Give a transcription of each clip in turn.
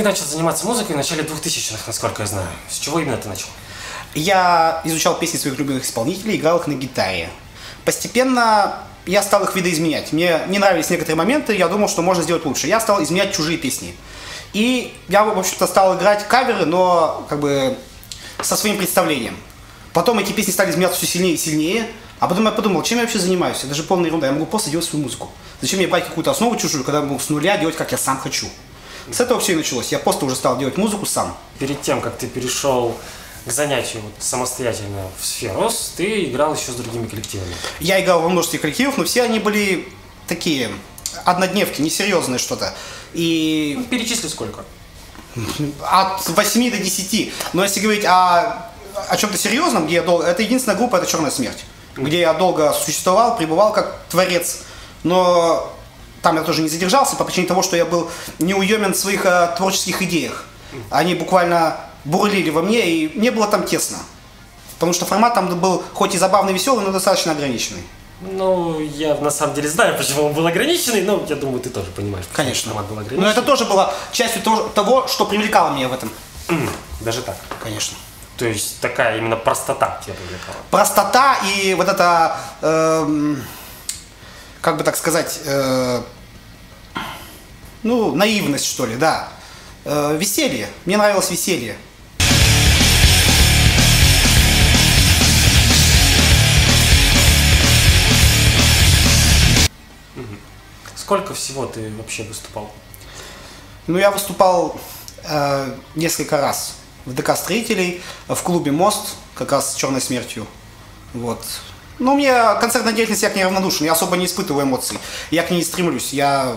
Ты начал заниматься музыкой в начале 2000-х, насколько я знаю. С чего именно ты начал? Я изучал песни своих любимых исполнителей, играл их на гитаре. Постепенно я стал их видоизменять. Мне не нравились некоторые моменты, я думал, что можно сделать лучше. Я стал изменять чужие песни. И я, в общем-то, стал играть каверы, но как бы со своим представлением. Потом эти песни стали изменяться все сильнее и сильнее. А потом я подумал, чем я вообще занимаюсь? Это же полная ерунда. Я могу просто делать свою музыку. Зачем мне брать какую-то основу чужую, когда я могу с нуля делать, как я сам хочу? С этого все и началось. Я просто уже стал делать музыку сам. Перед тем, как ты перешел к занятию вот, самостоятельно в сферу, ты играл еще с другими коллективами. Я играл во множестве коллективов, но все они были такие однодневки, несерьезные что-то. И Ну, перечисли сколько? от 8 до 10. Но если говорить о, о чем-то серьезном, где я долго... Это единственная группа, это «Черная смерть», где я долго существовал, пребывал как творец. Но там я тоже не задержался по причине того, что я был неуемен в своих э, творческих идеях. Они буквально бурлили во мне, и мне было там тесно. Потому что формат там был хоть и забавный, веселый, но достаточно ограниченный. Ну, я на самом деле знаю, почему он был ограниченный, но я думаю, ты тоже понимаешь, почему Конечно. формат был ограниченный. Но это тоже было частью того- того, что привлекало меня в этом. Даже так. Конечно. То есть такая именно простота тебя привлекала. простота и вот это, эм, как бы так сказать, э, ну, наивность, что ли, да. Э, веселье. Мне нравилось веселье. Сколько всего ты вообще выступал? Ну, я выступал э, несколько раз в ДК строителей, в клубе Мост, как раз с черной смертью. Вот. Ну, мне концертная деятельность я к ней равнодушен, я особо не испытываю эмоций. Я к ней стремлюсь. Я...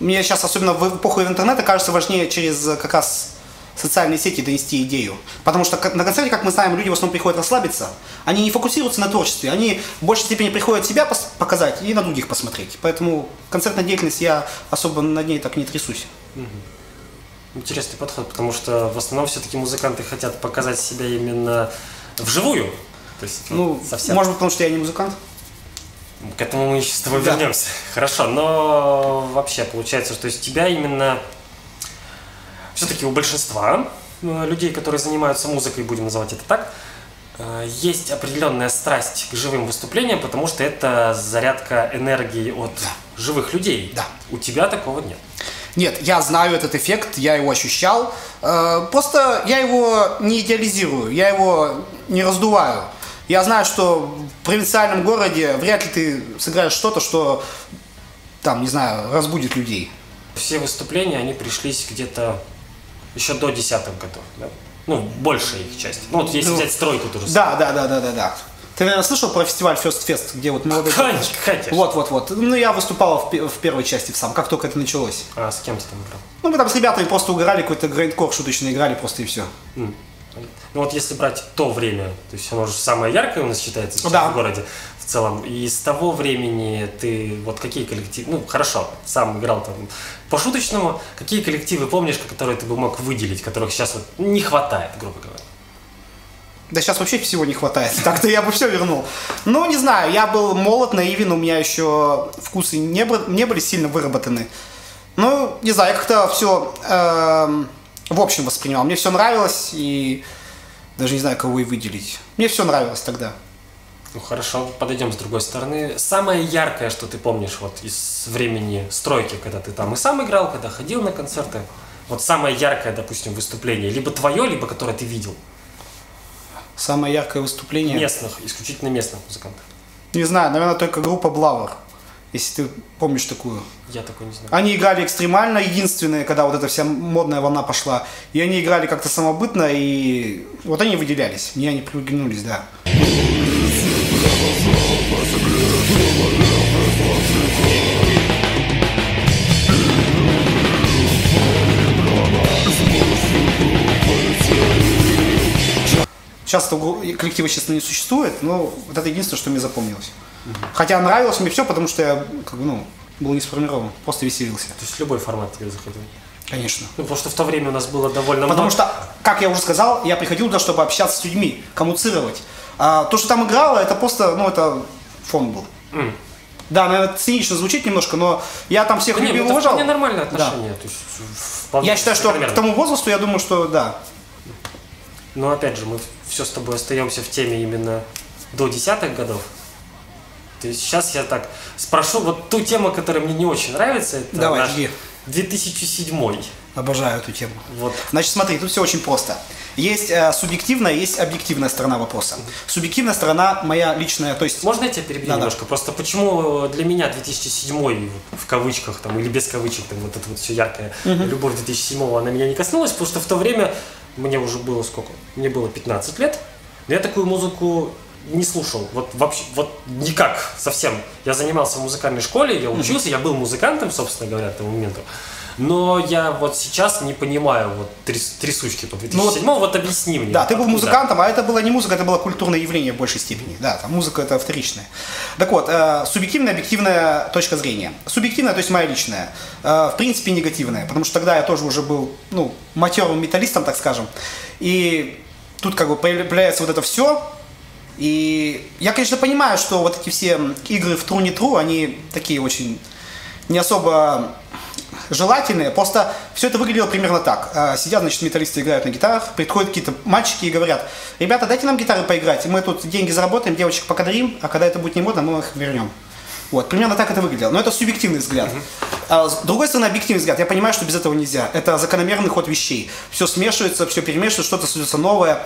Мне сейчас, особенно в эпоху интернета, кажется важнее через как раз социальные сети донести идею. Потому что на концерте, как мы знаем, люди в основном приходят расслабиться. Они не фокусируются на творчестве, они в большей степени приходят себя показать и на других посмотреть. Поэтому концертная деятельность, я особо над ней так не трясусь. Интересный подход, потому что в основном все-таки музыканты хотят показать себя именно вживую. То есть Ну, совсем. может быть, потому что я не музыкант. К этому мы еще с тобой Да. вернемся. Хорошо, но вообще получается, что из тебя именно все-таки у большинства э, людей, которые занимаются музыкой, будем называть это так, э, есть определенная страсть к живым выступлениям, потому что это зарядка энергии от живых людей. Да. У тебя такого нет. Нет, я знаю этот эффект, я его ощущал. Э, Просто я его не идеализирую, я его не раздуваю. Я знаю, что в провинциальном городе вряд ли ты сыграешь что-то, что там, не знаю, разбудит людей. Все выступления, они пришлись где-то еще до десятых годов, да? Ну, большая их часть. Ну, вот если Ну, взять стройку тоже. Да, да, да, да, да, да. Ты, наверное, слышал про фестиваль First Fest, где вот молодые... Конечно, конечно. Вот, вот, вот. Ну, я выступал в, в первой части в сам, как только это началось. А с кем ты там играл? Ну, мы там с ребятами просто угорали, какой-то грейндкор шуточно играли просто и все. М. Ну вот если брать то время, то есть оно же самое яркое у нас считается сейчас Да. в городе в целом, и с того времени ты вот какие коллективы, ну хорошо, сам играл там по-шуточному, какие коллективы помнишь, которые ты бы мог выделить, которых сейчас вот не хватает, грубо говоря? Да сейчас вообще всего не хватает. Так-то я бы все вернул. Ну, не знаю, я был молод, наивен, у меня еще вкусы не, не были сильно выработаны. Ну, не знаю, я как-то все в общем воспринимал. Мне все нравилось, и даже не знаю, кого и выделить. Мне все нравилось тогда. Ну хорошо, подойдем с другой стороны. Самое яркое, что ты помнишь вот из времени стройки, когда ты там и сам играл, когда ходил на концерты, вот самое яркое, допустим, выступление, либо твое, либо которое ты видел, Самое яркое выступление. местных, исключительно местных музыкантов. Не знаю, наверное, только группа Блавер. Если ты помнишь такую. Я такой не знаю. Они играли экстремально, единственные, когда вот эта вся модная волна пошла. И они играли как-то самобытно, и вот они выделялись. Мне они приглянулись, да. Сейчас этого коллектива, честно, не существует, но вот это единственное, что мне запомнилось. Хотя нравилось мне все, потому что я как бы, ну, был не сформирован, просто веселился. То есть любой формат тебе заходил. Конечно. Ну, потому что в то время у нас было довольно Потому много. что, как я уже сказал, я приходил туда, чтобы общаться с людьми, коммуцировать. А то, что там играло, это просто, ну, это фон был. М. Да, наверное, цинично звучит немножко, но я там всех Да любил ну, и это уважал. вполне нормальное Да. отношение. То есть, вполне Я считаю, что к закономерно. тому возрасту, я думаю, что да. Но опять же, мы все с тобой остаемся в теме именно до десятых годов. То есть сейчас я так спрошу вот ту тему, которая мне не очень нравится. Это Давай, наш жги. 2007. Обожаю эту тему. Вот. Значит, смотри, тут все очень просто. Есть э, субъективная, есть объективная сторона вопроса. Субъективная сторона моя личная, то есть Можно я тебя перебью Да-да. немножко? Просто почему для меня 2007 в кавычках там или без кавычек там вот это вот все яркое любовь 2007 она меня не коснулась, потому что в то время мне уже было сколько? Мне было 15 лет, но я такую музыку не слушал, вот вообще, вот никак совсем. Я занимался в музыкальной школе, я учился, я был музыкантом, собственно говоря, к тому моменту. Но я вот сейчас не понимаю вот тряс- трясучки по 2007 вот, объясни мне. Ну Да, ты был музыкантом, а это было не музыка, это было культурное явление в большей степени. Да, там музыка это вторичная. Так вот, э, субъективная, объективная точка зрения. Субъективная, то есть моя личная, э, в принципе негативная, потому что тогда я тоже уже был, ну, матерым металлистом, так скажем. И тут как бы появляется вот это все, и я, конечно, понимаю, что вот эти все игры в true не true, они такие очень не особо желательные. Просто все это выглядело примерно так. Э, Сидят, значит, металлисты играют на гитарах, приходят какие-то мальчики и говорят, ребята, дайте нам гитары поиграть, мы тут деньги заработаем, девочек покадрим, а когда это будет не модно, мы их вернем. Вот, примерно так это выглядело. Но это субъективный взгляд. А с другой стороны, объективный взгляд. Я понимаю, что без этого нельзя. Это закономерный ход вещей. Все смешивается, все перемешивается, что-то создается новое.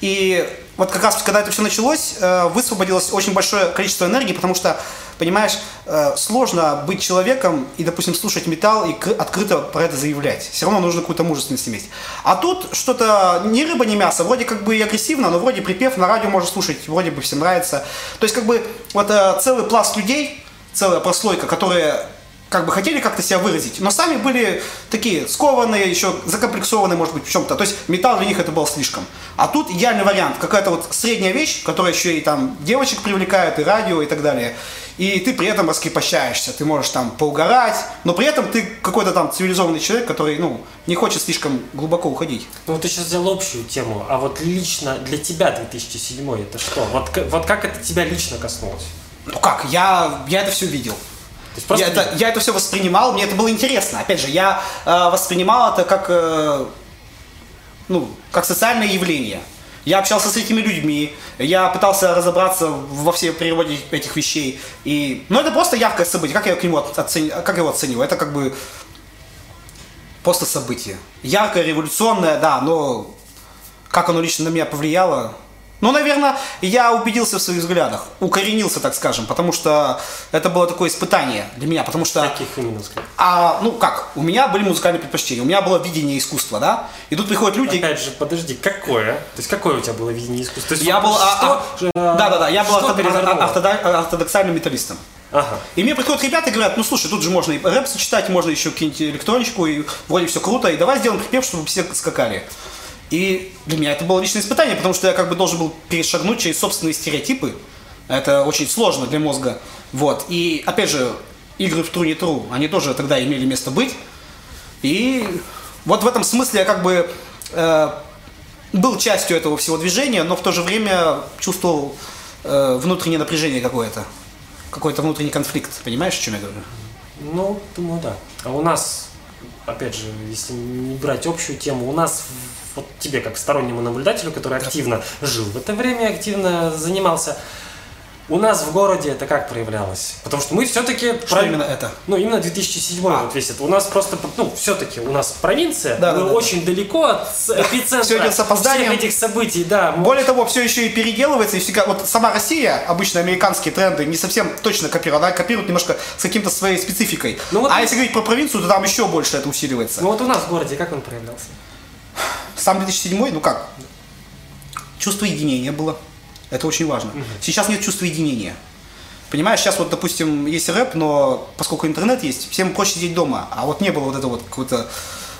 И вот как раз, когда это все началось, э, высвободилось очень большое количество энергии, потому что, понимаешь, э, сложно быть человеком и, допустим, слушать металл и кр- открыто про это заявлять. Все равно нужно какую-то мужественность иметь. А тут что-то ни рыба, ни мясо. Вроде как бы и агрессивно, но вроде припев на радио можно слушать, вроде бы всем нравится. То есть как бы вот э, целый пласт людей, целая прослойка, которые как бы хотели как-то себя выразить, но сами были такие скованные, еще закомплексованные, может быть, в чем-то. То есть металл для них это был слишком. А тут идеальный вариант, какая-то вот средняя вещь, которая еще и там девочек привлекает, и радио, и так далее. И ты при этом раскрепощаешься, ты можешь там поугарать, но при этом ты какой-то там цивилизованный человек, который, ну, не хочет слишком глубоко уходить. Ну, ты сейчас взял общую тему, а вот лично для тебя 2007 это что? Вот, вот как это тебя лично коснулось? Ну как, я, я это все видел. Есть просто я, это, я это все воспринимал, мне это было интересно. Опять же, я э, воспринимал это как, э, ну, как социальное явление. Я общался с этими людьми, я пытался разобраться во всей природе этих вещей. И, ну, это просто яркое событие. Как я к нему оцени- как его оценил? Это как бы просто событие. Яркое, революционное, да, но как оно лично на меня повлияло, ну, наверное, я убедился в своих взглядах, укоренился, так скажем, потому что это было такое испытание для меня, потому что... Каких именно взглядов? А, ну как, у меня были музыкальные предпочтения, у меня было видение искусства, да? И тут приходят люди... Опять же, подожди, какое? То есть какое у тебя было видение искусства? То есть Я был... а- а- э, Да-да-да, я был перевернуло? ортодо- ортодоксальным металлистом. Ага. И мне приходят ребята и говорят, ну слушай, тут же можно и рэп сочетать, можно еще какие-нибудь электроничку, и вроде все круто, и давай сделаем припев, чтобы все скакали. И для меня это было личное испытание, потому что я как бы должен был перешагнуть через собственные стереотипы. Это очень сложно для мозга. Вот. И опять же, игры в True не True, они тоже тогда имели место быть. И вот в этом смысле я как бы э, был частью этого всего движения, но в то же время чувствовал э, внутреннее напряжение какое-то. Какой-то внутренний конфликт. Понимаешь, о чем я говорю? Ну, думаю, да. А у нас, опять же, если не брать общую тему, у нас, вот тебе как стороннему наблюдателю, который активно жил в это время, активно занимался, у нас в городе это как проявлялось? Потому что мы все-таки... Что именно это? Ну, именно 2007 вот весь это. У нас просто, ну, все-таки у нас провинция, Да, мы да, да. очень далеко от эпицентра Всё идет с опозданием. всех этих событий, да. Более того, все еще и переделывается, и всегда, вот сама Россия, обычно американские тренды не совсем точно копирует, она копирует немножко с каким-то своей спецификой. Ну вот- а если говорить про провинцию, то там еще больше это усиливается. Ну вот у нас в городе как он проявлялся? Сам 2007, ну как, чувство единения было. Это очень важно. Сейчас нет чувства единения. Понимаешь, сейчас вот, допустим, есть рэп, но поскольку интернет есть, всем проще сидеть дома. А вот не было вот этого вот какого-то,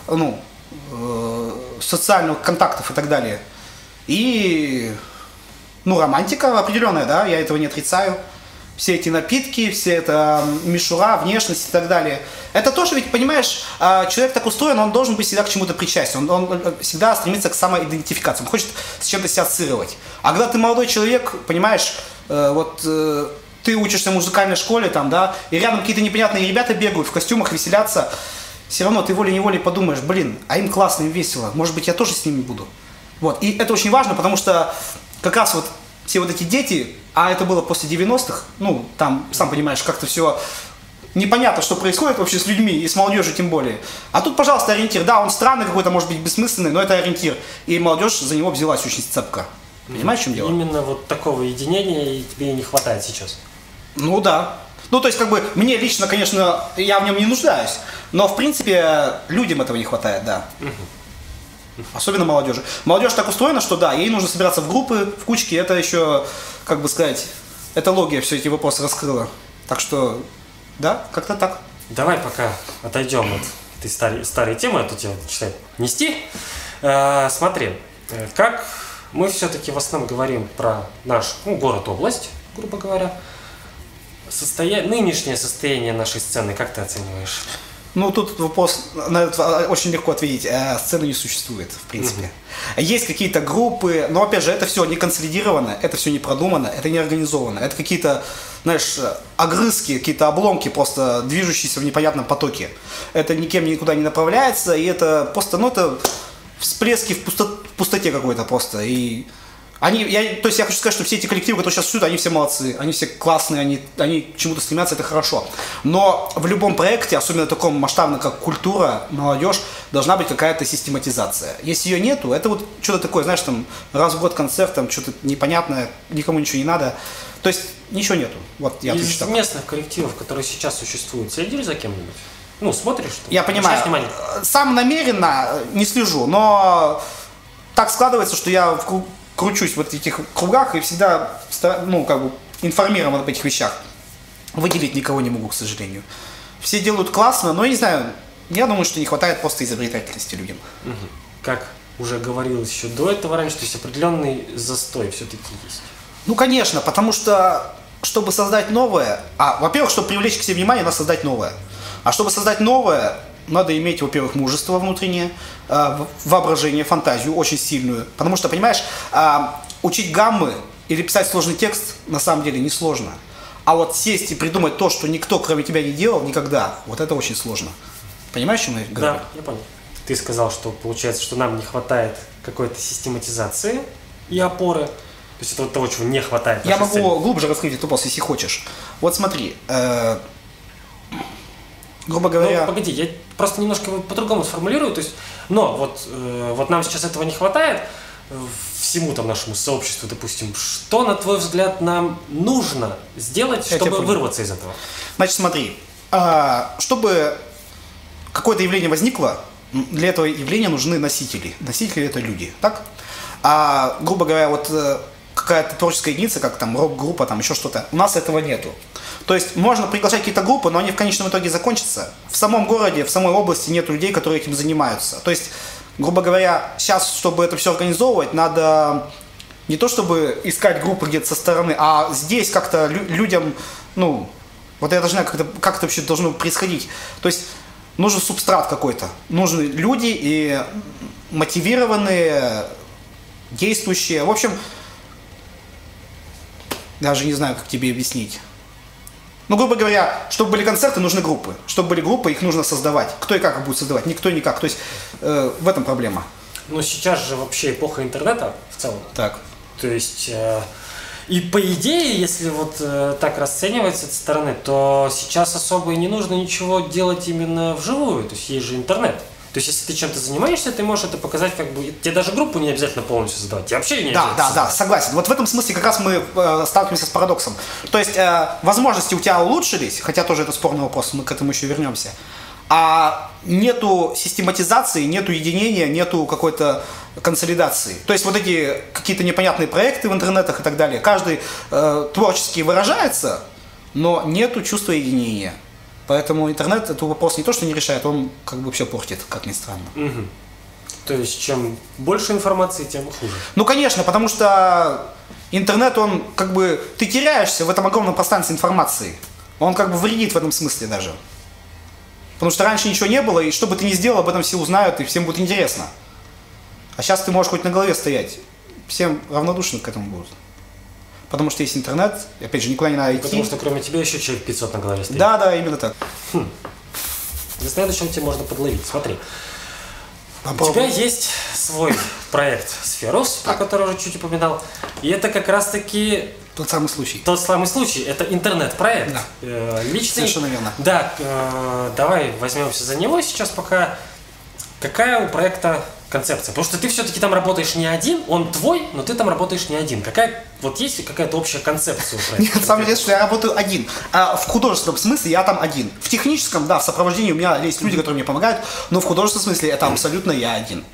ну, э, социальных контактов и так далее. И, ну, романтика определенная, да, я этого не отрицаю. Все эти напитки, все это мишура, внешность и так далее. Это тоже ведь, понимаешь, а, человек так устроен, он должен быть всегда к чему-то причастен. Он, он, э, всегда стремится к самоидентификации. Он хочет с чем-то себя ассоциировать. А когда ты молодой человек, понимаешь, э, вот э, ты учишься в музыкальной школе, там, да, и рядом какие-то непонятные ребята бегают в костюмах, веселятся, все равно ты волей-неволей подумаешь, блин, а им классно, им весело, может быть, я тоже с ними буду. Вот, и это очень важно, потому что как раз вот все вот эти дети, а это было после 90-х, ну, там, сам понимаешь, как-то все непонятно, что происходит вообще с людьми и с молодежью тем более. А тут, пожалуйста, ориентир. Да, он странный какой-то, может быть, бессмысленный, но это ориентир. И молодежь за него взялась очень цепко. Понимаешь, в чем дело? Именно вот такого единения тебе не хватает сейчас. Ну да. Ну, то есть, как бы, мне лично, конечно, я в нем не нуждаюсь, но, в принципе, людям этого не хватает, да. Особенно молодежи. Молодежь так устроена, что да, ей нужно собираться в группы, в кучки, это еще, как бы сказать, этология все эти вопросы раскрыла. Так что, да, как-то так. Давай пока отойдем от этой старой, старой темы, а то тебя начинает нести. Э, смотри, э, как мы все-таки в основном говорим про наш ну, город-область, грубо говоря. Состоя... Нынешнее состояние нашей сцены, как ты оцениваешь? Ну, тут вопрос, на это очень легко ответить. Э, сцены не существует, в принципе. Угу. Есть какие-то группы, но, опять же, это все не консолидировано, это все не продумано, это не организовано. Это какие-то, знаешь, огрызки, какие-то обломки, просто движущиеся в непонятном потоке. Это никем никуда не направляется, и это просто, ну, это всплески в, пусто, в пустоте какой-то просто. И они, я, то есть я хочу сказать, что все эти коллективы, которые сейчас существуют, они все молодцы, они все классные, они, они к чему-то стремятся, это хорошо. Но в любом проекте, особенно таком масштабном, как культура, молодежь, должна быть какая-то систематизация. Если ее нету, это вот что-то такое, знаешь, там раз в год концерт, там что-то непонятное, никому ничего не надо. То есть ничего нету. Вот я Из местных коллективов, которые сейчас существуют, следили за кем-нибудь? Ну, смотришь? Что я понимаю. Сам намеренно не слежу, но так складывается, что я в кручусь в этих кругах и всегда, ну, как бы информирован об этих вещах. Выделить никого не могу, к сожалению. Все делают классно, но я не знаю, я думаю, что не хватает просто изобретательности людям. Как уже говорилось еще до этого раньше, то есть определенный застой все-таки есть. Ну, конечно, потому что чтобы создать новое, а, во-первых, чтобы привлечь к себе внимание, надо создать новое. А чтобы создать новое, надо иметь, во-первых, мужество внутреннее, э, воображение, фантазию очень сильную. Потому что, понимаешь, э, учить гаммы или писать сложный текст на самом деле несложно. А вот сесть и придумать то, что никто кроме тебя не делал никогда, вот это очень сложно. Понимаешь, о чем я говорю? Да, я понял. Ты сказал, что получается, что нам не хватает какой-то систематизации и опоры. То есть это вот того, чего не хватает. Я могу сцене. глубже раскрыть эту вопрос, если хочешь. Вот смотри, э, грубо говоря... Ну, погоди, я просто немножко по-другому сформулирую. То есть, но вот, э, вот нам сейчас этого не хватает э, всему там нашему сообществу, допустим. Что, на твой взгляд, нам нужно сделать, я чтобы вырваться из этого? Значит, смотри, а, чтобы какое-то явление возникло, для этого явления нужны носители. Носители это люди, так? А, грубо говоря, вот э, какая-то творческая единица, как там рок-группа, там еще что-то. У нас этого нету. То есть можно приглашать какие-то группы, но они в конечном итоге закончатся. В самом городе, в самой области нет людей, которые этим занимаются. То есть, грубо говоря, сейчас, чтобы это все организовывать, надо не то чтобы искать группы где-то со стороны, а здесь как-то лю- людям, ну, вот я должна как-то, как это вообще должно происходить. То есть нужен субстрат какой-то. Нужны люди и мотивированные, действующие. В общем, даже не знаю, как тебе объяснить. Ну, грубо говоря, чтобы были концерты, нужны группы. Чтобы были группы, их нужно создавать. Кто и как их будет создавать? Никто никак. То есть э, в этом проблема. Ну, сейчас же вообще эпоха интернета в целом. Так. То есть, э, и по идее, если вот э, так расценивать с этой стороны, то сейчас особо и не нужно ничего делать именно вживую. То есть, есть же интернет. То есть, если ты чем-то занимаешься, ты можешь это показать, как бы. Тебе даже группу не обязательно полностью создавать. Тебе вообще не Да, да, создавать. да, согласен. Вот в этом смысле как раз мы э, сталкиваемся с парадоксом. То есть, э, возможности у тебя улучшились, хотя тоже это спорный вопрос, мы к этому еще вернемся. А нету систематизации, нету единения, нету какой-то консолидации. То есть вот эти какие-то непонятные проекты в интернетах и так далее, каждый э, творчески выражается, но нету чувства единения. Поэтому интернет этот вопрос не то, что не решает, он как бы все портит, как ни странно. Угу. То есть, чем больше информации, тем хуже. Ну, конечно, потому что интернет, он как бы, ты теряешься в этом огромном пространстве информации. Он как бы вредит в этом смысле даже. Потому что раньше ничего не было, и что бы ты ни сделал, об этом все узнают, и всем будет интересно. А сейчас ты можешь хоть на голове стоять. Всем равнодушны к этому будут потому что есть интернет, опять же, никуда не надо идти. Потому что кроме тебя еще человек 500 на голове стоит. Да, да, именно так. Хм. Для следующего тебе можно подловить. Смотри. У Попробуй. тебя есть свой проект Сферус, про который уже чуть упоминал. И это как раз-таки Тот самый случай. тот самый случай. Это интернет-проект. Да. Э, Личный. Совершенно верно. Да, э, давай возьмемся за него сейчас пока. Какая у проекта концепция? Потому что ты все-таки там работаешь не один, он твой, но ты там работаешь не один. Какая, вот есть какая-то общая концепция у проекта? Нет, самое интересное, что я работаю один. А в художественном смысле я там один. В техническом, да, в сопровождении у меня есть люди, которые мне помогают, но в художественном смысле это абсолютно я один.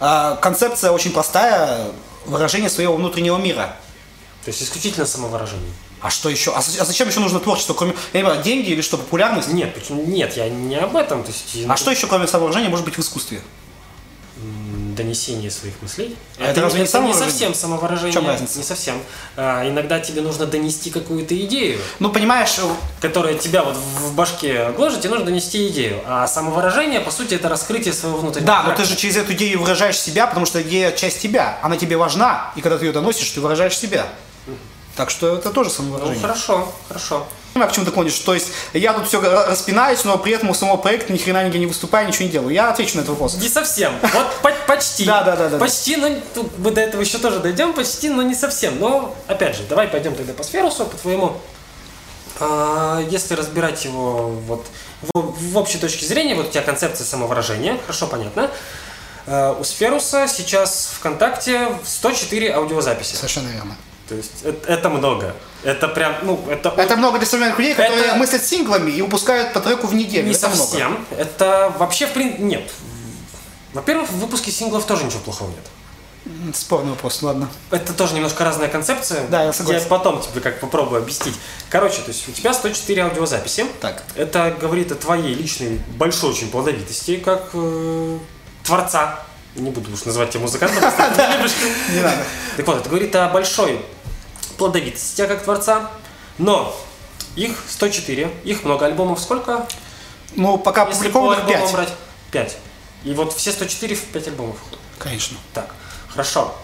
А, концепция очень простая, выражение своего внутреннего мира. То есть исключительно самовыражение. А что еще? А, з- а зачем еще нужно творчество, кроме, я не понимаю, деньги или что, популярность? Нет, почему- нет, я не об этом. То есть А что еще, кроме самовыражения, может быть в искусстве? Донесение своих мыслей. А это разве не не самовыражение? совсем самовыражение. В чем разница? Не совсем. А, иногда тебе нужно донести какую-то идею, Ну, понимаешь, э, которая тебя вот в башке гложет, тебе нужно донести идею. А самовыражение, по сути, это раскрытие своего внутреннего да, но ты характера. же через эту идею выражаешь себя, потому что идея часть тебя, она тебе важна, и когда ты ее доносишь, ты выражаешь себя. Так что это тоже Ну, самовыражение. хорошо, хорошо. Понимаю, к чему ты клонишь. То есть я тут все распинаюсь, но при этом у самого проекта ни хрена нигде не выступаю, ничего не делаю. Я отвечу на этот вопрос. Не совсем. Вот по- почти. Да, да, да, Почти, но мы до этого еще тоже дойдем, почти, но не совсем. Но, опять же, давай пойдем тогда по сферусу, по твоему. А, Если разбирать его вот в, в общей точке зрения, вот у тебя концепция самовыражения, хорошо понятно. А, У Сферуса сейчас ВКонтакте 104 аудиозаписи. Совершенно верно. То есть это, это много. Это прям, ну, это, Это много для современных людей, которые Это- мыслят синглами и выпускают по треку в неделю. не это много. совсем. Это вообще, в принципе, нет. Во-первых, в выпуске синглов тоже ничего плохого нет. Спорный вопрос, ладно. Это тоже немножко разная концепция. Да, я согласен. потом тебе как попробую объяснить. Короче, то есть у тебя 104 аудиозаписи. Так. Это говорит о твоей личной большой очень плодовитости, как э, творца. Не буду уж называть тебя музыкантом, любишь. Не надо. Так вот, это говорит о большой плодовитости тебя как творца. Но их 104, их много альбомов сколько? Ну, пока опубликованных альбомам 5. брать? 5. И вот все 104 в 5 альбомов. Конечно. Так, хорошо.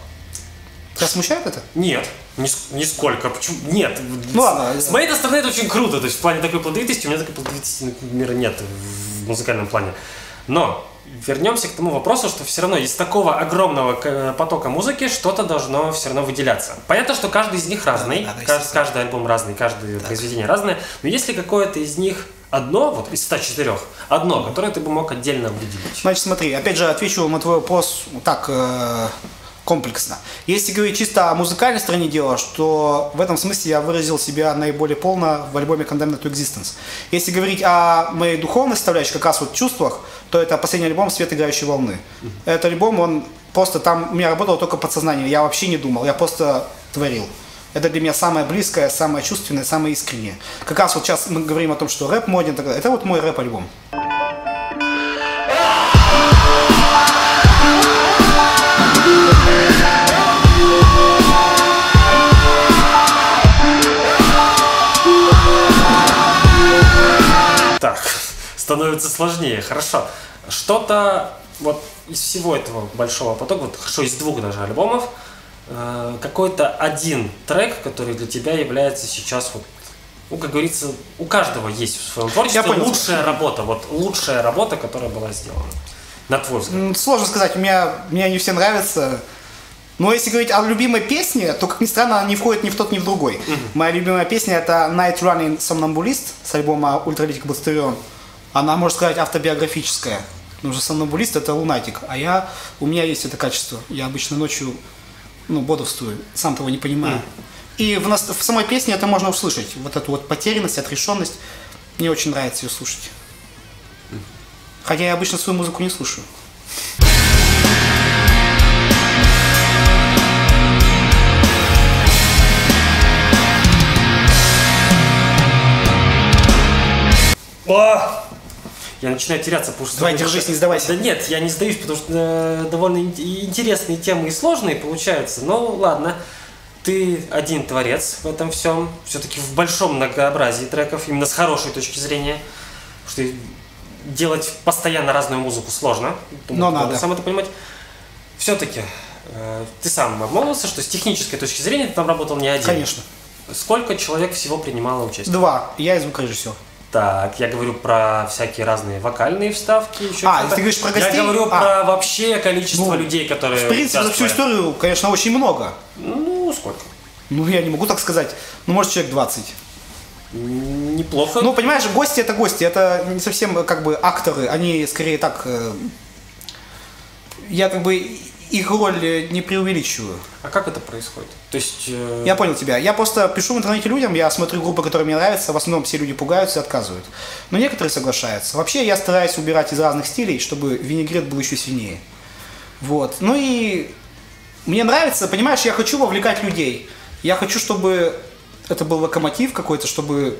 Тебя смущает это? Нет, нис- нисколько. Почему? Нет. Ну ладно. С моей стороны это очень круто. То есть в плане такой плодовитости, у меня такой плодовитости, например, нет в музыкальном плане. Но вернемся к тому вопросу, что все равно из такого огромного к- потока музыки что-то должно все равно выделяться. Понятно, что каждый из них разный, да, да, каждый альбом разный, каждое произведение разное. Но если какое-то из них одно, вот из 104, одно, которое ты бы мог отдельно выделить. Значит, смотри, опять же, отвечу на твой вопрос так э, комплексно. Если говорить чисто о музыкальной стороне дела, что в этом смысле я выразил себя наиболее полно в альбоме Condemned to Existence. Если говорить о моей духовной составляющей, как раз вот чувствах, то это последний альбом «Свет играющей волны». Этот альбом, он просто там, у меня работало только подсознание, я вообще не думал, я просто творил. Это для меня самое близкое, самое чувственное, самое искреннее. Как раз вот сейчас мы говорим о том, что рэп моден, это вот мой рэп-альбом. Становится сложнее, хорошо. Что-то вот из всего этого большого потока, вот хорошо, из двух даже альбомов, э, какой-то один трек, который для тебя является сейчас вот, ну, как говорится, у каждого есть в своем творчестве Я понял. лучшая работа, вот лучшая работа, которая была сделана. На твой взгляд. Сложно сказать, мне, мне они все нравятся. Но если говорить о любимой песне, то, как ни странно, она не входит ни в тот, ни в другой. Моя любимая песня это Night Running Somnambulist с альбома Ультралитик Бастерион. Она, можно сказать, автобиографическая. Потому что сомнамбулист это лунатик, а я, у меня есть это качество. Я обычно ночью, ну, бодрствую, сам того не понимаю. И в, нас- в самой песне это можно услышать. Вот эту вот потерянность, отрешенность. Мне очень нравится ее слушать. Хотя я обычно свою музыку не слушаю. Я начинаю теряться, потому что... Давай, держись, не сдавайся. Да нет, я не сдаюсь, потому что э, довольно интересные темы и сложные получаются. Ну, ладно. Ты один творец в этом всем. Все-таки в большом многообразии треков, именно с хорошей точки зрения. Потому что делать постоянно разную музыку сложно. Но надо надо. сам это понимать. Все-таки ты сам обмолвился, что с технической точки зрения ты там работал не один. Конечно. Сколько человек всего принимало участие? Два. Я и звукорежиссер. Так, я говорю про всякие разные вокальные вставки. Еще А, ты говоришь про гостей? Я говорю А. про вообще количество Ну, людей, которые В принципе, за всю историю, конечно, очень много. Ну, сколько? Ну, я не могу так сказать. Ну, может, человек 20. М, Неплохо. Ну, понимаешь, гости это гости, это не совсем как бы акторы, они скорее так. э, Я как бы их роль э, не преувеличиваю. а как это происходит? То есть... э, Я понял тебя. Я просто пишу в интернете людям, я смотрю группы, которые мне нравятся, в основном все люди пугаются и отказывают. Но некоторые соглашаются. Вообще я стараюсь убирать из разных стилей, чтобы винегрет был еще сильнее. Вот. Ну и мне нравится, понимаешь, я хочу вовлекать людей. Я хочу, чтобы это был локомотив какой-то, чтобы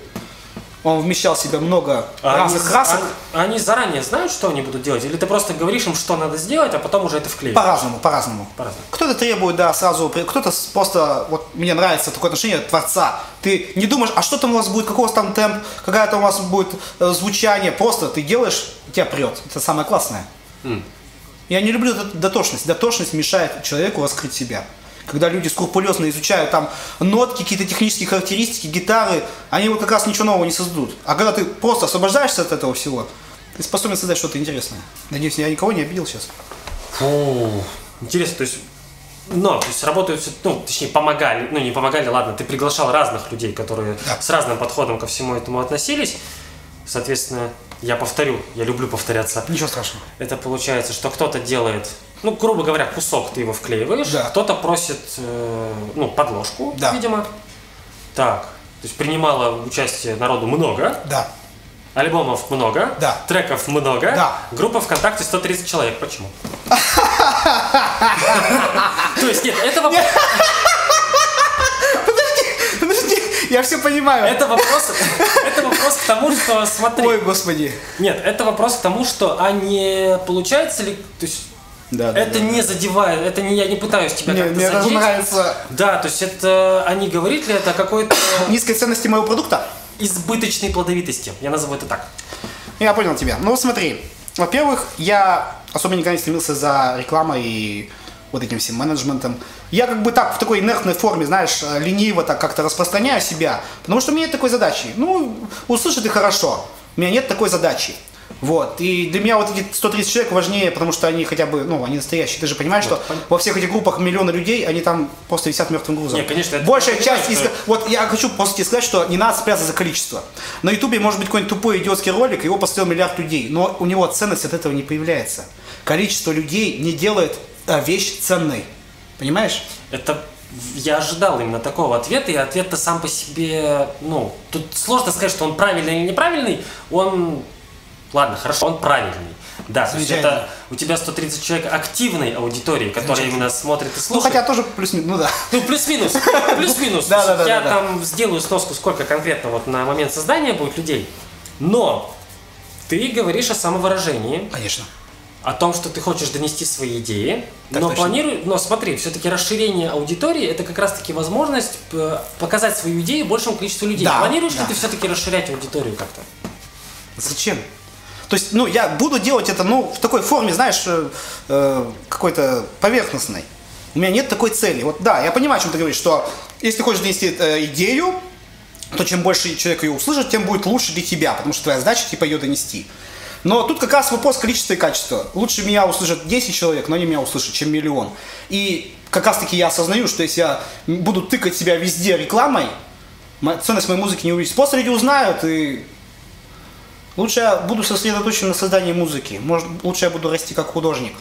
он вмещал в себя много а разных они, красок. а- они заранее знают, что они будут делать? Или ты просто говоришь им, что надо сделать, а потом уже это вклеиваешь? По-разному, по-разному. По-разному. Кто-то требует, да, сразу, кто-то просто, вот мне нравится такое отношение творца. Ты не думаешь, а что там у вас будет, какой у вас там темп, какая там у вас будет э, звучание, просто ты делаешь, тебя прет. Это самое классное. М. Я не люблю дот- дотошность. Дотошность мешает человеку раскрыть себя. Когда люди скрупулезно изучают там нотки, какие-то технические характеристики, гитары, они вот как раз ничего нового не создадут. А когда ты просто освобождаешься от этого всего, ты способен создать что-то интересное. Надеюсь, я никого не обидел сейчас. Фу, интересно, то есть... Но, то есть работают, ну, точнее, помогали, ну, не помогали, ладно, ты приглашал разных людей, которые Да. с разным подходом ко всему этому относились. Соответственно, я повторю, я люблю повторяться. Ничего страшного. Это получается, что кто-то делает, ну, грубо говоря, кусок ты его вклеиваешь, Да. кто-то просит, э, ну, подложку, Да. видимо. Так, то есть принимало участие народу много, Да. альбомов много, Да. треков много, Да. группа ВКонтакте 130 человек. Почему? То есть, нет, это вопрос, Подожди, я все понимаю. это вопрос, это вопрос к тому, что, смотри, Ой, господи. нет, это вопрос к тому, что, а не получается ли, то есть, Да, это не задевает, это не, я не пытаюсь тебя как-то мне даже задеть. нравится Да, то есть это, они говорит ли это о какой-то низкой ценности моего продукта. избыточной плодовитости, я назову это так. Я понял тебя. Ну, смотри. Во-первых, я особо никогда не стремился за рекламой и вот этим всем менеджментом. Я как бы так, в такой инертной форме, знаешь, лениво так как-то распространяю себя, потому что у меня нет такой задачи. Ну, услышать и хорошо. У меня нет такой задачи. Вот. И для меня вот эти 130 человек важнее, потому что они хотя бы, ну, они настоящие. Ты же понимаешь, что во всех этих группах миллионы людей, они там просто висят мертвым грузом. Не, конечно, это Большая часть понимаю, из... Вот я хочу просто тебе сказать, что не надо цепляться за количество. На Ютубе может быть какой-нибудь тупой идиотский ролик, его посмотрел миллиард людей, но у него ценность от этого не появляется. Количество людей не делает э, вещь ценной. Понимаешь? Это я ожидал именно такого ответа, и ответ-то сам по себе, ну, тут сложно сказать, что он правильный или неправильный, он, ладно, хорошо, он правильный. Да, то есть это у тебя 130 человек активной аудитории, которая именно смотрит и Ну, слушает. хотя тоже плюс-минус, ну да. Ну, плюс-минус, плюс-минус. Да, да, да, Я там сделаю сноску, сколько конкретно вот на момент создания будет людей. Но ты говоришь о самовыражении, Конечно. о том, что ты хочешь донести свои идеи, Так но точно. планируй, но смотри, все-таки расширение аудитории это как раз-таки возможность э, показать свою идею большему количеству людей. Да, Планируешь да. ли ты все-таки расширять аудиторию как-то? Зачем? То есть, ну, я буду делать это, ну, в такой форме, знаешь, э, э, какой-то поверхностной. У меня нет такой цели. Вот, да, я понимаю, о чем ты говоришь, что если ты хочешь донести э, идею, то чем больше человек ее услышит, тем будет лучше для тебя, потому что твоя задача, типа, ее донести. Но тут как раз вопрос количества и качества. Лучше меня услышат 10 человек, но они меня услышат, чем миллион. И как раз таки я осознаю, что если я буду тыкать себя везде рекламой, мо- ценность моей музыки не увеличится. После люди узнают, и Лучше я буду сосредоточен на создании музыки. Может, лучше я буду расти как художник,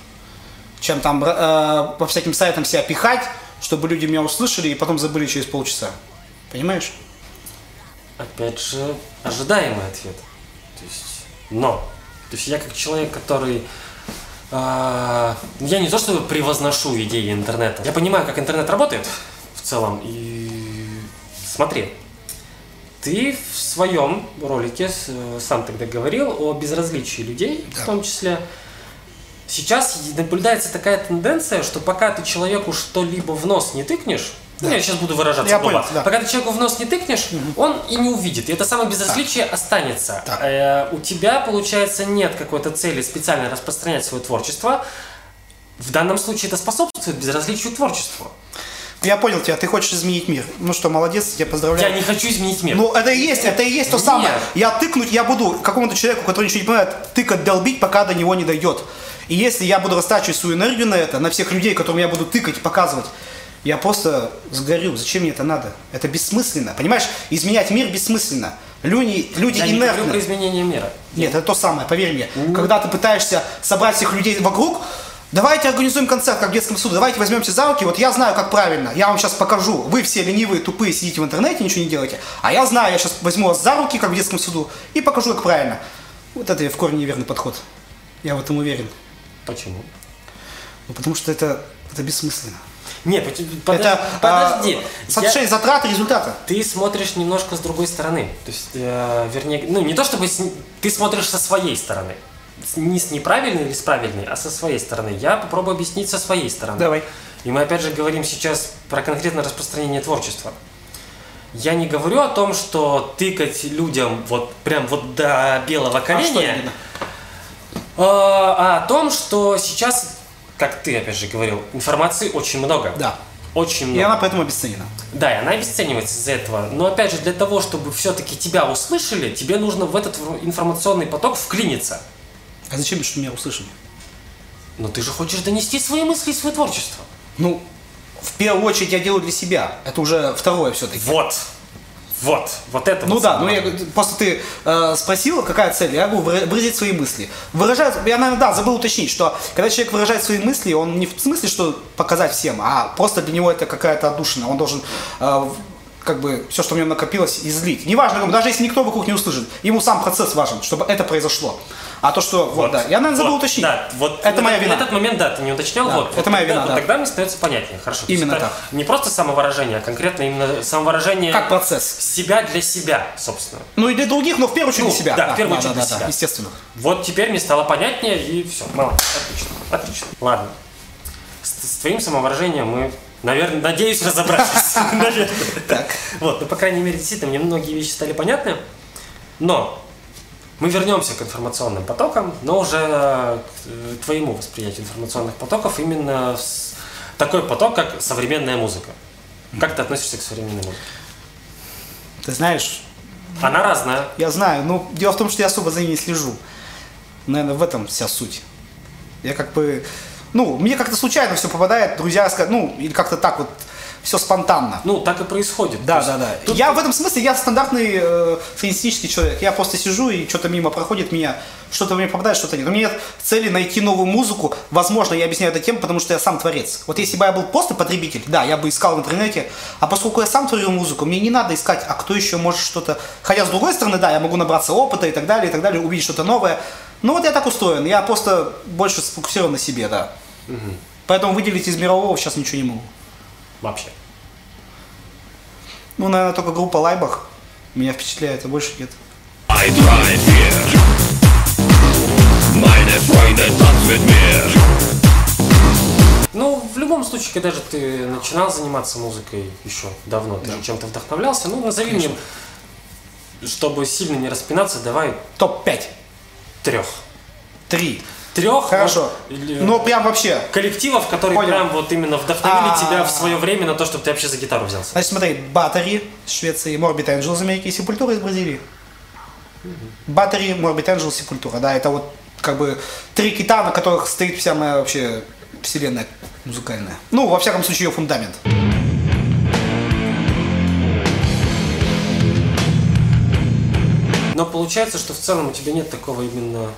чем там э, по всяким сайтам себя пихать, чтобы люди меня услышали и потом забыли через полчаса. Понимаешь? Опять же, ожидаемый ответ. То есть, но. То есть я как человек, который... а, я не то чтобы превозношу идеи интернета. Я понимаю, как интернет работает в целом. И смотри, ты в своем ролике э, сам тогда говорил о безразличии людей, в том числе. Сейчас наблюдается такая тенденция, что пока ты человеку что-либо в нос не тыкнешь, ну, я сейчас буду выражаться Я грубо. понял, да. пока ты человеку в нос не тыкнешь, он и не увидит. И это самое безразличие останется. Так. Э, у тебя, получается, нет какой-то цели специально распространять свое творчество. В данном случае это способствует безразличию творчеству. Я понял тебя, ты хочешь изменить мир. Ну что, молодец, я поздравляю. Я не хочу изменить мир. Ну, это и есть, это и есть то Нет. самое. Я тыкнуть, я буду какому-то человеку, который ничего не понимает, тыкать, долбить, пока до него не дойдет. И если я буду растачивать свою энергию на это, на всех людей, которым я буду тыкать показывать, я просто сгорю. Зачем мне это надо? Это бессмысленно. Понимаешь, изменять мир бессмысленно. Люди, люди я не говорю инертны. про изменение мира. Нет, это то самое, поверь мне. Когда ты пытаешься собрать всех людей вокруг, давайте организуем концерт, как в детском суде, давайте возьмемся за руки, вот я знаю, как правильно, я вам сейчас покажу. Вы все ленивые, тупые, сидите в интернете, ничего не делаете. А я знаю, я сейчас возьму вас за руки, как в детском суду, и покажу, как правильно. Вот это в корне неверный подход. Я в этом уверен. Почему? Ну, потому что это, это бессмысленно. Нет, под- подожди. это подожди. а, соотношение затрат и результата. Ты смотришь немножко с другой стороны. То есть, э, вернее, ну не то чтобы с- ты смотришь со своей стороны. Не с неправильной или с правильной, а со своей стороны. Я попробую объяснить со своей стороны. Давай. И мы опять же говорим сейчас про конкретное распространение творчества. Я не говорю о том, что тыкать людям вот прям вот до белого А коленя, а, а о том, что сейчас, как ты опять же говорил, информации очень много. Да. Очень много. И она поэтому обесценена. Да, и она обесценивается из-за этого. Но опять же, для того, чтобы все-таки тебя услышали, тебе нужно в этот информационный поток вклиниться. А зачем, что меня услышали? Но ты же хочешь донести свои мысли и свое творчество. Ну, в первую очередь я делаю для себя. Это уже второе все-таки. Вот. Вот. Вот это Ну вот да, ну я, просто ты э, спросил, какая цель, я говорю, выра- выразить свои мысли. Выражать, я, наверное, да, забыл уточнить, что когда человек выражает свои мысли, он не в смысле, что показать всем, а просто для него это какая-то отдушина, он должен э, как бы все, что в нем накопилось, излить. Неважно, как бы, даже если никто вокруг не услышит, ему сам процесс важен, чтобы это произошло. А то, что, вот, да, я, наверное, забыл Вот, уточнить. Да, вот это в моя этот- вина. Этот момент, да, ты не уточнял. Да, вот, это вот моя тогда, вина, вот да. Тогда мне становится понятнее. Хорошо. Именно так. Не просто самовыражение, а конкретно именно самовыражение Как процесс. себя для себя, собственно. Ну и для других, но в первую очередь Ну, для себя. да, в первую да, очередь да, для да, себя. естественно. Вот теперь мне стало понятнее, и все, молодец, отлично, отлично. Ладно, с, с твоим самовыражением мы, наверное, надеюсь, разобрались. Так. Вот, ну, по крайней мере, действительно, мне многие вещи стали понятны, но мы вернемся к информационным потокам, но уже к э, твоему восприятию информационных потоков, именно такой поток, как современная музыка. Как ты относишься к современной музыке? Ты знаешь, Она разная. Я знаю, но дело в том, что я особо за ней не слежу. Наверное, в этом вся суть. Я как бы, ну, мне как-то случайно все попадает, друзья ну, или как-то так вот, все спонтанно. Ну, так и происходит. Да, То да, есть да. тут- Я в этом смысле, я стандартный э, среднестатистический человек. Я просто сижу и что-то мимо проходит меня, что-то мне попадает, что-то нет. У меня нет цели найти новую музыку. Возможно, я объясняю это тем, потому что я сам творец. Вот если бы я был просто потребитель, да, я бы искал в интернете. А поскольку я сам творю музыку, мне не надо искать, а кто еще может что-то... Хотя, с другой стороны, да, я могу набраться опыта и так далее, и так далее, увидеть что-то новое. Ну вот я так устроен. Я просто больше сфокусирован на себе, да. Поэтому выделить из мирового сейчас ничего не могу. Вообще. Ну, наверное, только группа Лайбах меня впечатляет, а больше нет. I drive here. Meine Freunde tanzen mit mir. Ну, в любом случае, когда же ты начинал заниматься музыкой еще давно, ты же чем-то вдохновлялся, ну, назови мне, чтобы сильно не распинаться, давай Топ-5. трех. Три. Трех Хорошо. вот, Ну, прям вообще. коллективов, которые Понял. прям вот именно вдохновили А. тебя в свое время на то, чтобы ты вообще за гитару взялся. Значит, смотри, Battery из Швеции, Morbid Angel из Америки Сепультура из Бразилии. Battery, Morbid Angel, Сепультура. Да, это вот как бы три кита, на которых стоит вся моя вообще вселенная музыкальная. Ну, во всяком случае, ее фундамент. Но получается, что в целом у тебя нет такого именно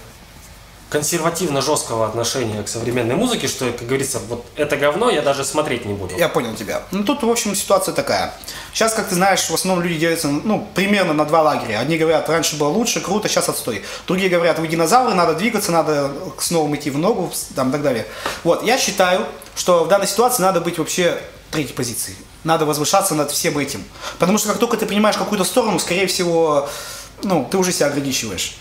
консервативно жесткого отношения к современной музыке, что, как говорится, вот это говно я даже смотреть не буду. Я понял тебя. Ну, тут, в общем, ситуация такая. Сейчас, как ты знаешь, в основном люди делятся, ну, примерно на два лагеря. Одни говорят, раньше было лучше, круто, сейчас отстой. Другие говорят, вы динозавры, надо двигаться, надо с новым идти в ногу, там, и так далее. Вот, я считаю, что в данной ситуации надо быть вообще третьей позиции. Надо возвышаться над всем этим. Потому что как только ты принимаешь какую-то сторону, скорее всего, ну, ты уже себя ограничиваешь.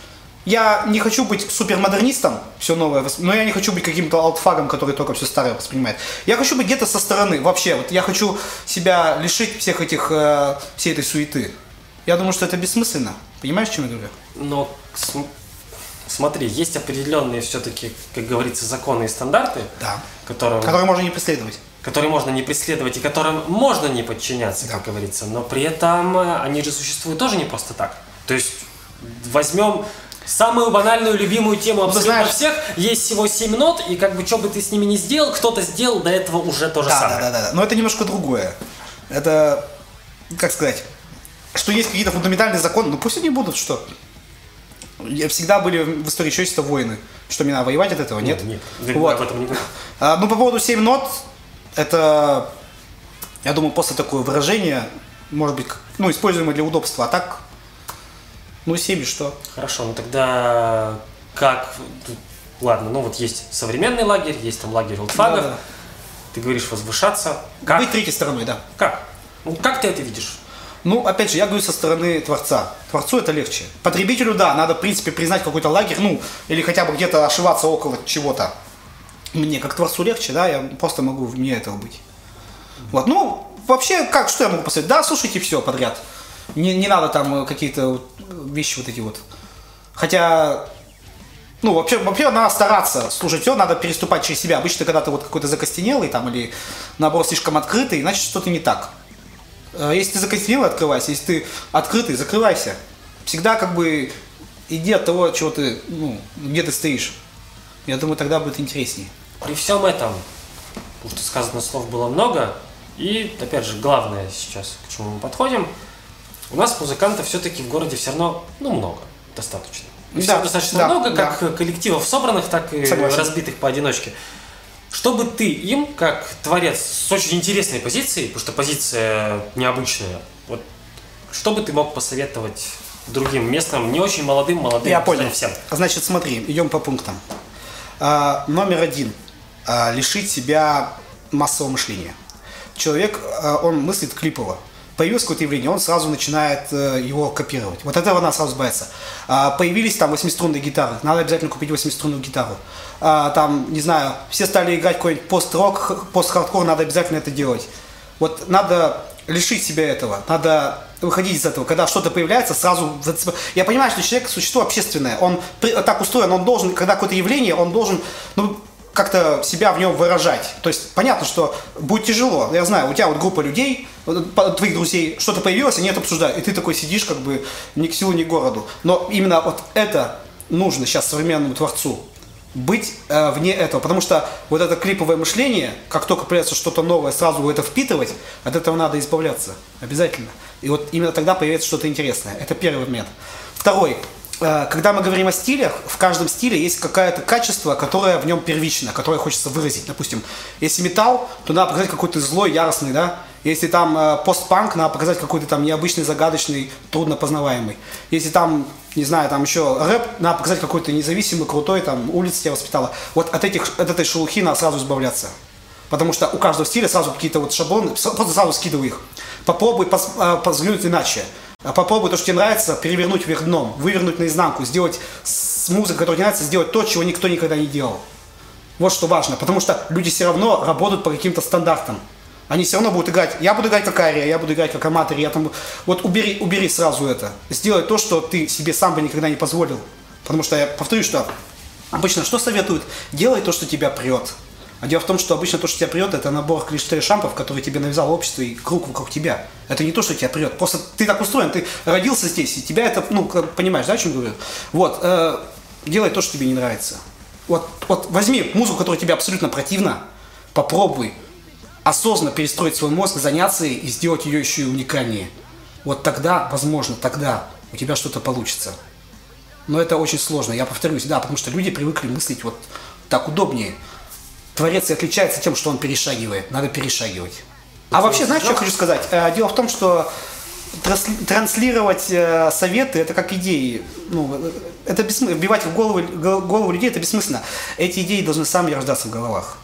Я не хочу быть супермодернистом, все новое, но я не хочу быть каким-то алтфагом, который только все старое воспринимает. Я хочу быть где-то со стороны, вообще. Вот я хочу себя лишить всех этих, э, всей этой суеты. Я думаю, что это бессмысленно. Понимаешь, о чем я говорю? Но с- Смотри, есть определенные все-таки, как говорится, законы и стандарты, Да. которые, Которые можно не преследовать. которые можно не преследовать и которым можно не подчиняться, как Да. говорится. Но при этом э, они же существуют тоже не просто так. То есть возьмем самую банальную, любимую тему абсолютно знаешь- всех. Есть всего 7 нот, и как бы что бы ты с ними не сделал, кто-то сделал до этого уже то же Да, самое. да, да, да. Но это немножко другое. Это, как сказать, что есть какие-то фундаментальные законы, ну пусть они будут, что. Я- Всегда были в истории человечества войны. Что, мне надо воевать от этого? Нет. Нет, я Вот. об этом не. А, ну, по поводу 7 нот, это, я думаю, просто такое выражение, может быть, ну, используемое для удобства. А так, ну, 7 и что? Хорошо, ну тогда как... Ладно, ну вот есть современный лагерь, есть там лагерь олдфагов. Да-да. Ты говоришь возвышаться. Как? Быть третьей стороной, да. Как? Ну, как ты это видишь? Ну, опять же, я говорю со стороны Творца. Творцу это легче. Потребителю, да, надо, в принципе, признать какой-то лагерь, ну, или хотя бы где-то ошиваться около чего-то. Мне, как Творцу, легче, да, я просто могу вне этого быть. Вот, ну, вообще, как, что я могу посоветовать? Да, слушайте все подряд. Не, не надо там э, какие-то вот вещи вот эти вот. Хотя, ну, вообще, вообще надо стараться слушать все, надо переступать через себя. Обычно, когда ты вот какой-то закостенелый там или, наоборот, слишком открытый, значит, что-то не так. Э, Если ты закостенелый, открывайся. Если ты открытый, закрывайся. Всегда как бы иди от того, чего ты, ну, где ты стоишь. Я думаю, тогда будет интереснее. При всем этом, потому что сказано слов было много, и, опять же, главное сейчас, к чему мы подходим, у нас музыкантов все-таки в городе все равно, ну, много, достаточно. И Да, всего достаточно да, много, да. как коллективов собранных, так и Согласен. разбитых поодиночке. Чтобы ты им, как творец с очень интересной позицией, потому что позиция необычная, вот, что бы ты мог посоветовать другим местным, не очень молодым, молодым, Я понял. всем? Значит, смотри, идем по пунктам. А, номер один. А, лишить себя массового мышления. Человек, а, он мыслит клипово. Появилось какое-то явление, он сразу начинает э, его копировать. Вот этого надо сразу избавиться. А, появились там восьмиструнные гитары, надо обязательно купить восьмиструнную гитару. А, там, не знаю, все стали играть какой-нибудь пост-рок, пост-хардкор, надо обязательно это делать. Вот надо лишить себя этого, надо выходить из этого. Когда что-то появляется, сразу... Я понимаю, что человек существо общественное, он так устроен, он должен, когда какое-то явление, он должен, ну, как-то себя в нем выражать. То есть понятно, что будет тяжело. Я знаю, у тебя вот группа людей, твоих друзей, что-то появилось, они это обсуждают. И ты такой сидишь как бы ни к силу, ни к городу. Но именно вот это нужно сейчас современному творцу. Быть э, вне этого. Потому что вот это клиповое мышление, как только появляется что-то новое, сразу это впитывать, от этого надо избавляться. Обязательно. И вот именно тогда появится что-то интересное. Это первый момент. Второй. Э, Когда мы говорим о стилях, в каждом стиле есть какое-то качество, которое в нем первично, которое хочется выразить. Допустим, если металл, то надо показать какой-то злой, яростный, да? Если там э, постпанк, надо показать какой-то там необычный, загадочный, трудно познаваемый. Если там, не знаю, там еще рэп, надо показать какой-то независимый, крутой, там, улица тебя воспитала. Вот от, этих, от этой шелухи надо сразу избавляться. Потому что у каждого стиля сразу какие-то вот шаблоны, просто сразу скидывай их. Попробуй пос, а, взглянуть иначе. А Попробуй то, что тебе нравится, перевернуть вверх дном, вывернуть наизнанку, сделать с музыкой, которая тебе нравится, сделать то, чего никто никогда не делал. Вот что важно, потому что люди все равно работают по каким-то стандартам. Они все равно будут играть. Я буду играть как Ария, я буду играть как Аматори, я там... Вот убери, убери сразу это. Сделай то, что ты себе сам бы никогда не позволил. Потому что я повторюсь, что обычно что советуют? Делай то, что тебя прет. А дело в том, что обычно то, что тебя прет, это набор клише шампов, которые тебе навязало общество и круг вокруг тебя. Это не то, что тебя прет. Просто ты так устроен, ты родился здесь, и тебя это, ну, понимаешь, да, о чем говорю? Вот, э, делай то, что тебе не нравится. Вот, вот возьми музыку, которая тебе абсолютно противна, попробуй осознанно перестроить свой мозг, заняться и сделать ее еще и уникальнее. Вот тогда, возможно, тогда у тебя что-то получится. Но это очень сложно, я повторюсь, да, потому что люди привыкли мыслить вот так удобнее. Творец и отличается тем, что он перешагивает. Надо перешагивать. А вообще, знаешь, что я хочу сказать? Э, Дело в том, что транс- транслировать э, советы это как идеи. Ну, э, это бессмысленно. Вбивать в голову, го- голову людей это бессмысленно. Эти идеи должны сами рождаться в головах.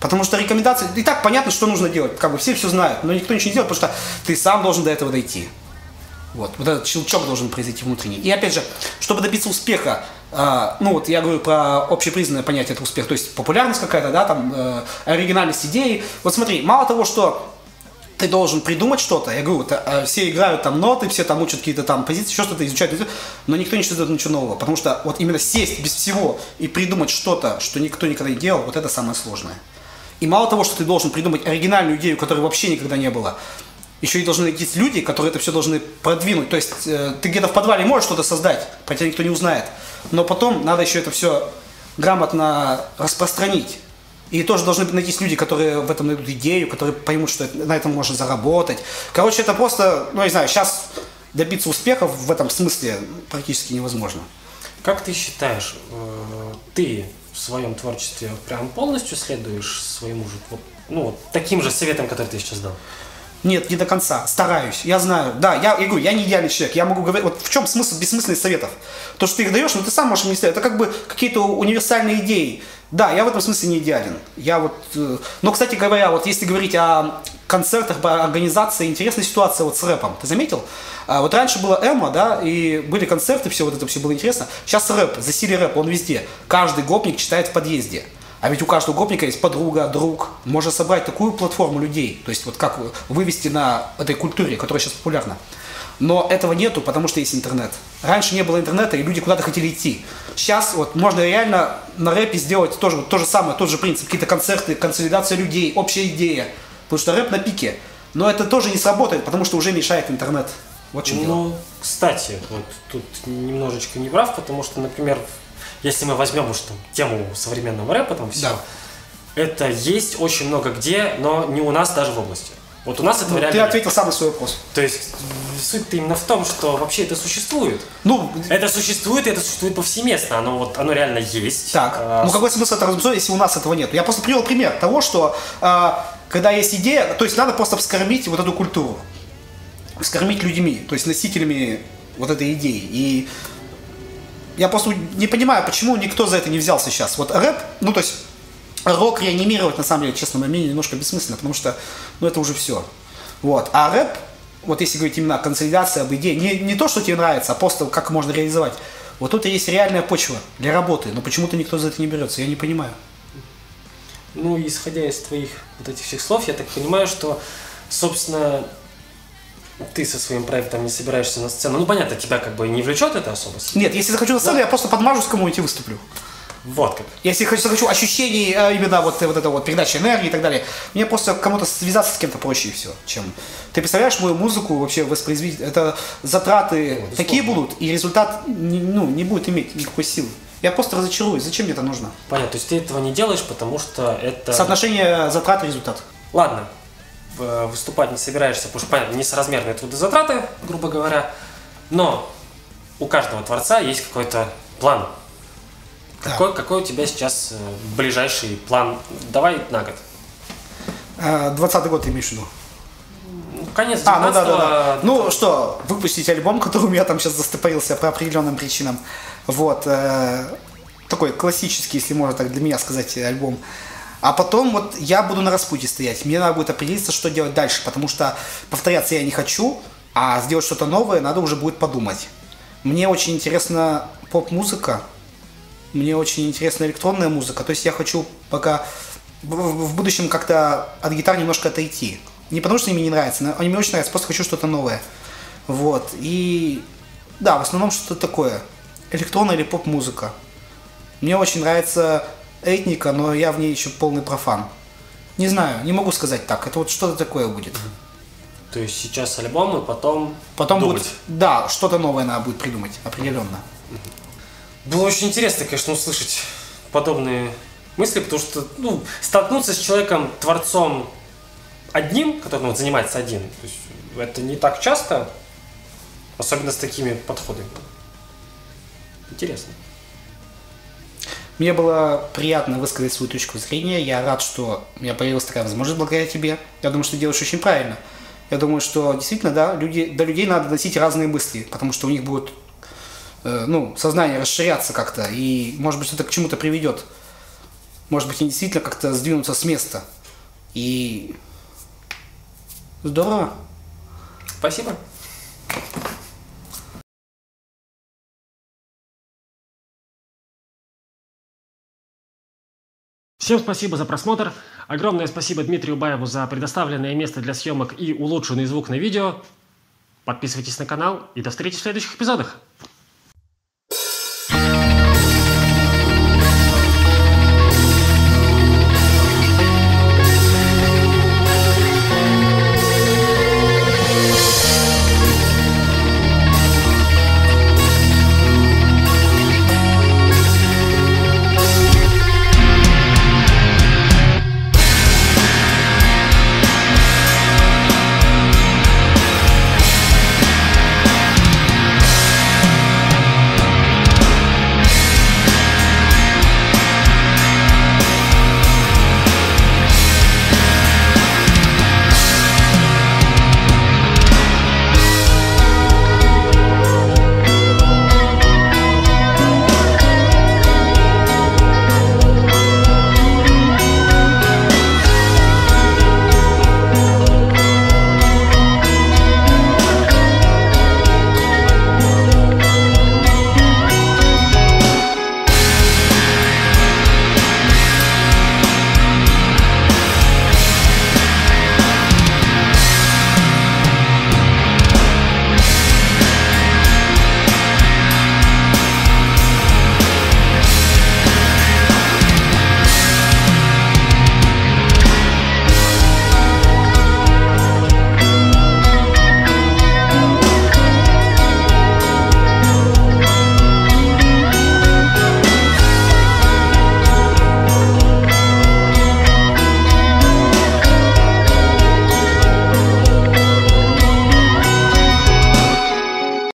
Потому что рекомендации... И так понятно, что нужно делать. Как бы все все знают, но никто ничего не делает, потому что ты сам должен до этого дойти. Вот, вот этот щелчок должен произойти внутренний. И опять же, чтобы добиться успеха, а, ну вот я говорю про общепризнанное понятие это успех, то есть популярность какая-то, да, там, э, оригинальность идеи. Вот смотри, мало того, что ты должен придумать что-то. Я говорю, а, все играют там ноты, все там учат какие-то там позиции, еще что-то изучают, но никто не чувствует ничего нового. Потому что вот именно сесть без всего и придумать что-то, что никто никогда не делал, вот это самое сложное. И мало того, что ты должен придумать оригинальную идею, которой вообще никогда не было, еще и должны найтись люди, которые это все должны продвинуть. То есть э, ты где-то в подвале можешь что-то создать, хотя никто не узнает. Но потом надо еще это все грамотно распространить. И тоже должны найтись люди, которые в этом найдут идею, которые поймут, что на этом можно заработать. Короче, это просто, ну, не знаю, сейчас добиться успехов в этом смысле практически невозможно. Как ты считаешь, э, ты в своем творчестве прям полностью следуешь своему же, ну, вот таким же советам, которые ты сейчас дал? Нет, не до конца. Стараюсь. Я знаю. Да, я, я говорю, я не идеальный человек. Я могу говорить. Вот в чем смысл бессмысленных советов? То, что ты их даешь, но ты сам можешь не. Это как бы какие-то универсальные идеи. Да, я в этом смысле не идеален. Я вот. э, Но, кстати говоря, вот если говорить о концертах, по организации, интересная ситуация вот с рэпом. Ты заметил? А, вот раньше было эмо, да, и были концерты, все вот это все было интересно. Сейчас рэп, засилие рэп, он везде. Каждый гопник читает в подъезде. А ведь у каждого гопника есть подруга, друг. Можно собрать такую платформу людей. То есть вот как вывести на этой культуре, которая сейчас популярна. Но этого нету, потому что есть интернет. Раньше не было интернета, и люди куда-то хотели идти. Сейчас вот можно реально на рэпе сделать тоже, вот то же самое, тот же принцип. Какие-то концерты, консолидация людей, общая идея. Потому что рэп на пике. Но это тоже не сработает, потому что уже мешает интернет. Вот чем дело. Ну, кстати, вот тут немножечко не прав, потому что, например, если мы возьмем уж там тему современного рэпа, там все, Да. это есть очень много где, но не у нас даже в области. Вот у нас этого Ну, реально ты ответил сам на свой вопрос. То есть суть-то именно в том, что вообще это существует. Ну, Это существует, и это существует повсеместно. Оно вот оно реально есть. Так, А, ну какой смысл это разобрать, если у нас этого нет? Я просто привел пример того, что а, когда есть идея, то есть надо просто вскормить вот эту культуру, вскормить людьми, то есть носителями вот этой идеи. И я просто не понимаю, почему никто за это не взялся сейчас. Вот рэп, ну то есть рок реанимировать, на самом деле, честно, мое мнение, немножко бессмысленно, потому что, ну это уже все. Вот, а рэп, вот если говорить именно о консолидации, об идее, не, не то, что тебе нравится, а просто как можно реализовать. Вот тут есть реальная почва для работы, но почему-то никто за это не берется, я не понимаю. Ну, исходя из твоих вот этих всех слов, я так понимаю, что, собственно, ты со своим проектом не собираешься на сцену. Ну, понятно, тебя как бы не влечет это особо. Нет, если захочу на сцену, я просто подмажусь кому-нибудь и выступлю. Вот как. Если хочу, захочу ощущений, э, именно вот, вот это вот передачи энергии и так далее, мне просто кому-то связаться с кем-то проще и все, чем... Ты представляешь мою музыку вообще воспроизвести? Это затраты такие будут, и результат не, ну, не будет иметь никакой силы. Я просто разочаруюсь. Зачем мне это нужно? Понятно, то есть ты этого не делаешь, потому что это... Соотношение затрат и результат. Ладно, выступать не собираешься, потому что, понятно, несоразмерные трудозатраты, грубо говоря, но у каждого творца есть какой-то план. Да. Какой, какой у тебя сейчас э, ближайший план? Давай на год. Э, 20 год ты имеешь в виду? Конец А, ну да, да, 19-го. да. Ну что, выпустить альбом, который у меня там сейчас застопорился по определенным причинам. Вот. э, такой классический, если можно так для меня сказать, альбом. А потом вот я буду на распутье стоять. Мне надо будет определиться, что делать дальше, потому что повторяться я не хочу, а сделать что-то новое надо уже будет подумать. Мне очень интересна поп-музыка, мне очень интересна электронная музыка. То есть я хочу пока в, будущем как-то от гитар немножко отойти. Не потому что они мне не нравятся, но они мне очень нравятся, просто хочу что-то новое. Вот. И да, в основном что-то такое. Электронная или поп-музыка. Мне очень нравится этника, но я в ней еще полный профан. Не знаю, не могу сказать так. Это вот что-то такое будет. То есть сейчас альбом, и потом Потом думать. будет, да, что-то новое надо будет придумать, определенно. Было очень интересно, конечно, услышать подобные мысли, потому что, ну, столкнуться с человеком, творцом одним, который ну, вот, занимается один, то есть это не так часто, особенно с такими подходами. Интересно. Мне было приятно высказать свою точку зрения. Я рад, что у меня появилась такая возможность благодаря тебе. Я думаю, что ты делаешь очень правильно. Я думаю, что действительно, да, люди, до людей надо доносить разные мысли, потому что у них будет э, ну, сознание расширяться как-то, и, может быть, это к чему-то приведет. Может быть, они действительно как-то сдвинутся с места. И здорово. Спасибо. Всем спасибо за просмотр. Огромное спасибо Дмитрию Баеву за предоставленное место для съемок и улучшенный звук на видео. Подписывайтесь на канал и до встречи в следующих эпизодах.